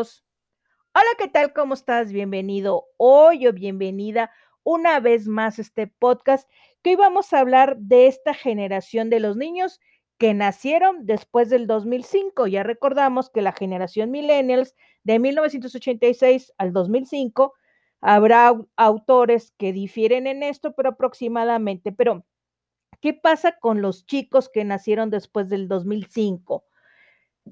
Hola, ¿qué tal? ¿Cómo estás? Bienvenido hoy o bienvenida una vez más a este podcast que hoy vamos a hablar de esta generación de los niños que nacieron después del 2005. Ya recordamos que la generación millennials de 1986 al 2005 habrá autores que difieren en esto, pero aproximadamente. Pero, ¿qué pasa con los chicos que nacieron después del 2005?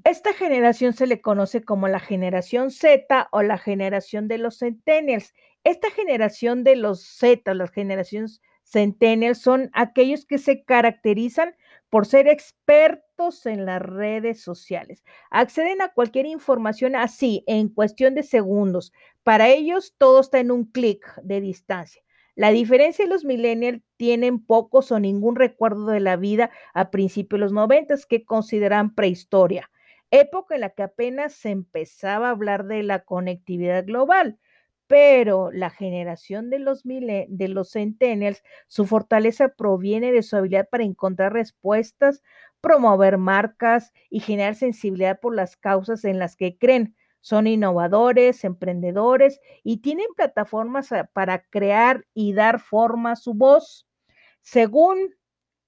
Esta generación se le conoce como la generación Z o la generación de los centennials. Esta generación de los Z, las generaciones centennials, son aquellos que se caracterizan por ser expertos en las redes sociales. Acceden a cualquier información así, en cuestión de segundos. Para ellos, todo está en un clic de distancia. La diferencia de los millennials tienen pocos o ningún recuerdo de la vida a principios de los noventas que consideran prehistoria época en la que apenas se empezaba a hablar de la conectividad global. Pero la generación de los, de centennials, su fortaleza proviene de su habilidad para encontrar respuestas, promover marcas y generar sensibilidad por las causas en las que creen. Son innovadores, emprendedores y tienen plataformas ah, para crear y dar forma a su voz. Según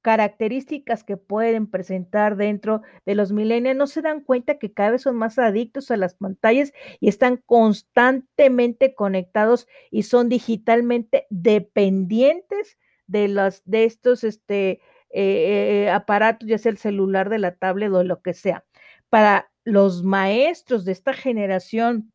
características que pueden presentar dentro de los millennials, no se dan cuenta que cada vez son más adictos a las pantallas y están constantemente conectados y son digitalmente dependientes de los de estos este, eh, eh, aparatos, ya sea el celular, de la tablet o lo que sea. Para los maestros de esta generación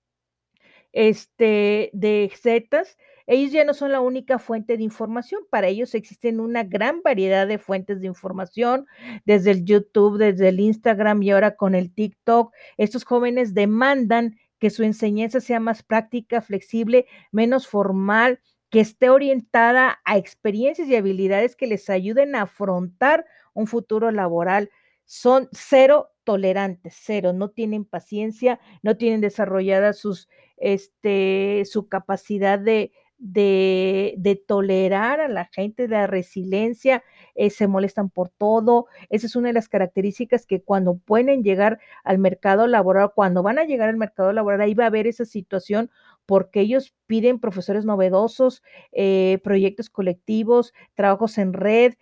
este, de Zetas, ellos ya no son la única fuente de información, para ellos existen una gran variedad de fuentes de información, desde el YouTube, desde el Instagram y ahora con el TikTok. Estos jóvenes demandan que su enseñanza sea más práctica, flexible, menos formal, que esté orientada a experiencias y habilidades que les ayuden a afrontar un futuro laboral. Son cero tolerantes, cero, no tienen paciencia, no tienen desarrollada sus, este, su capacidad de, de, tolerar a la gente, de la resiliencia, eh, se molestan por todo. Esa es una de las características que cuando pueden llegar al mercado laboral, cuando van a llegar al mercado laboral, ahí va a haber esa situación porque ellos piden profesores novedosos, eh, proyectos colectivos, trabajos en red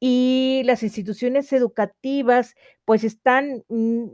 y las instituciones educativas pues están, mm,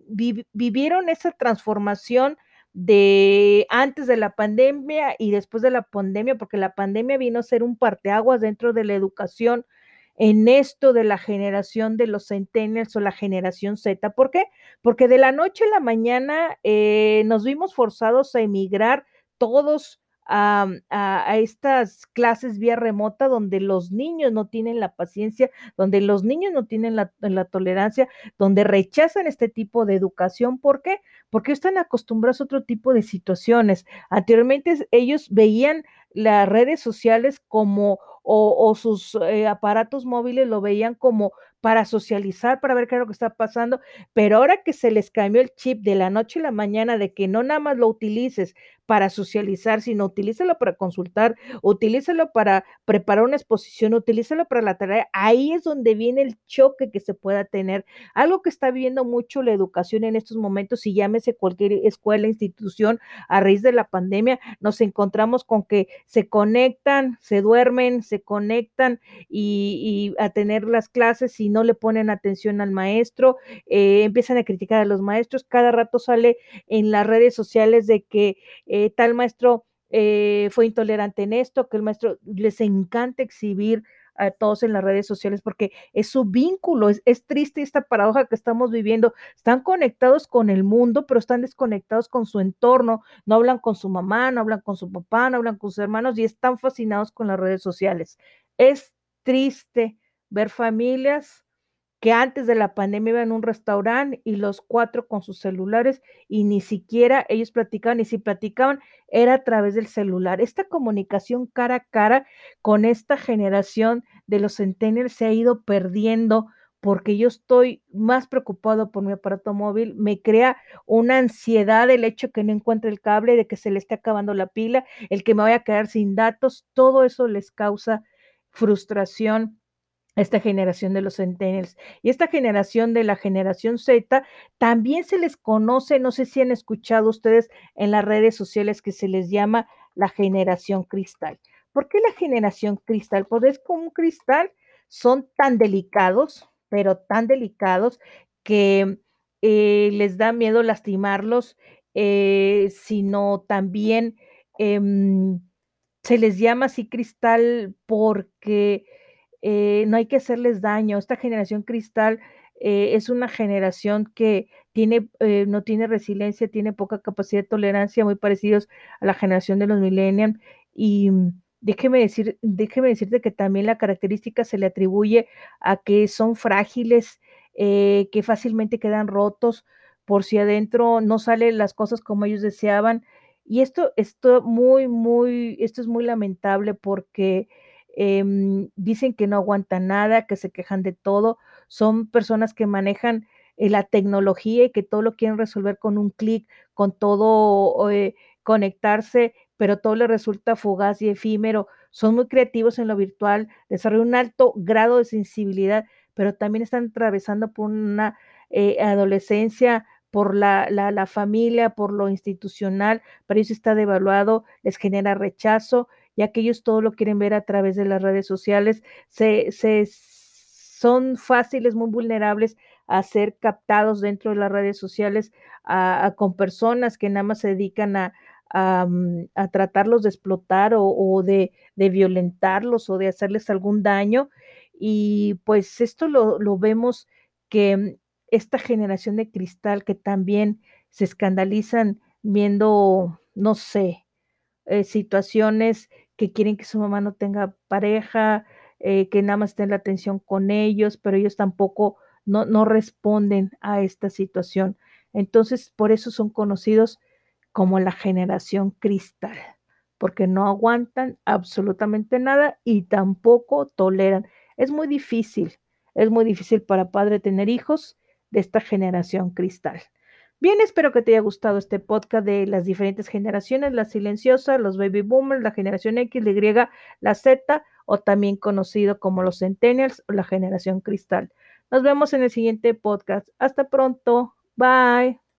vivieron esa transformación de antes de la pandemia y después de la pandemia, porque la pandemia vino a ser un parteaguas dentro de la educación en esto de la generación de los centennials o la generación Z. ¿Por qué? Porque de la noche a la mañana eh, nos vimos forzados a emigrar todos a, estas clases vía remota donde los niños no tienen la paciencia, donde los niños no tienen la, tolerancia, donde rechazan este tipo de educación. ¿Por qué? Porque están acostumbrados a otro tipo de situaciones. Anteriormente ellos veían las redes sociales como o, sus eh, aparatos móviles lo veían como para socializar, para ver qué es lo que está pasando, pero ahora que se les cambió el chip de la noche a la mañana de que no nada más lo utilices para socializar, sino utilízalo para consultar, utilízalo para preparar una exposición, utilízalo para la tarea, ahí es donde viene el choque que se pueda tener. Algo que está viendo mucho la educación en estos momentos, y llámese cualquier escuela, institución, a raíz de la pandemia, nos encontramos con que se conectan, se duermen, se conectan y, a tener las clases y no le ponen atención al maestro, eh, empiezan a criticar a los maestros, cada rato sale en las redes sociales de que eh, tal maestro eh, fue intolerante en esto, que el maestro les encanta exhibir a todos en las redes sociales porque es su vínculo, es, es, triste esta paradoja que estamos viviendo, están conectados con el mundo, pero están desconectados con su entorno, no hablan con su mamá, no hablan con su papá, no hablan con sus hermanos y están fascinados con las redes sociales. Es triste ver familias que antes de la pandemia iban a un restaurante y los cuatro con sus celulares y ni siquiera ellos platicaban y si platicaban era a través del celular. Esta comunicación cara a cara con esta generación de los centennials se ha ido perdiendo porque yo estoy más preocupado por mi aparato móvil, me crea una ansiedad el hecho que no encuentre el cable, de que se le esté acabando la pila, el que me vaya a quedar sin datos, todo eso les causa frustración esta generación de los centennials. Y esta generación de la generación Z también se les conoce, no sé si han escuchado ustedes en las redes sociales que se les llama la generación cristal. ¿Por qué la generación cristal? Pues es como un cristal, son tan delicados, pero tan delicados que eh, les da miedo lastimarlos, eh, sino también em, se les llama así cristal porque eh, no hay que hacerles daño. Esta generación cristal eh, es una generación que tiene, eh, no tiene resiliencia, tiene poca capacidad de tolerancia, muy parecidos a la generación de los millennials. Y mm, déjeme, decir, déjeme decirte que también la característica se le atribuye a que son frágiles, que fácilmente quedan rotos por si adentro no salen las cosas como ellos deseaban. Y esto, esto, muy, muy, esto es muy lamentable porque Em, dicen que no aguantan nada, que se quejan de todo, son personas que manejan eh, la tecnología y que todo lo quieren resolver con un clic, con todo eh, conectarse, pero todo les resulta fugaz y efímero. Son muy creativos en lo virtual, desarrollan un alto grado de sensibilidad, pero también están atravesando por una eh, adolescencia, por la, la, familia, por lo institucional, para ellos está devaluado, les genera rechazo ya que ellos todo lo quieren ver a través de las redes sociales, se, se son fáciles, muy vulnerables a ser captados dentro de las redes sociales a, con personas que nada más se dedican a, mm, a tratarlos de explotar o, o de, de, violentarlos o de hacerles algún daño. Y pues esto lo, lo vemos que esta generación de cristal que también se escandalizan viendo, no sé, eh, situaciones que quieren que su mamá no tenga pareja, eh, que nada más estén la atención con ellos, pero ellos tampoco no, no responden a esta situación. Entonces, por eso son conocidos como la generación cristal, porque no aguantan absolutamente nada y tampoco toleran. Es muy difícil, es muy difícil para padre tener hijos de esta generación cristal. Bien, espero que te haya gustado este podcast de las diferentes generaciones, la silenciosa, los baby boomers, la generación X, la Y, la Z, o también conocido como los centennials o la generación cristal. Nos vemos en el siguiente podcast. Hasta pronto. Bye.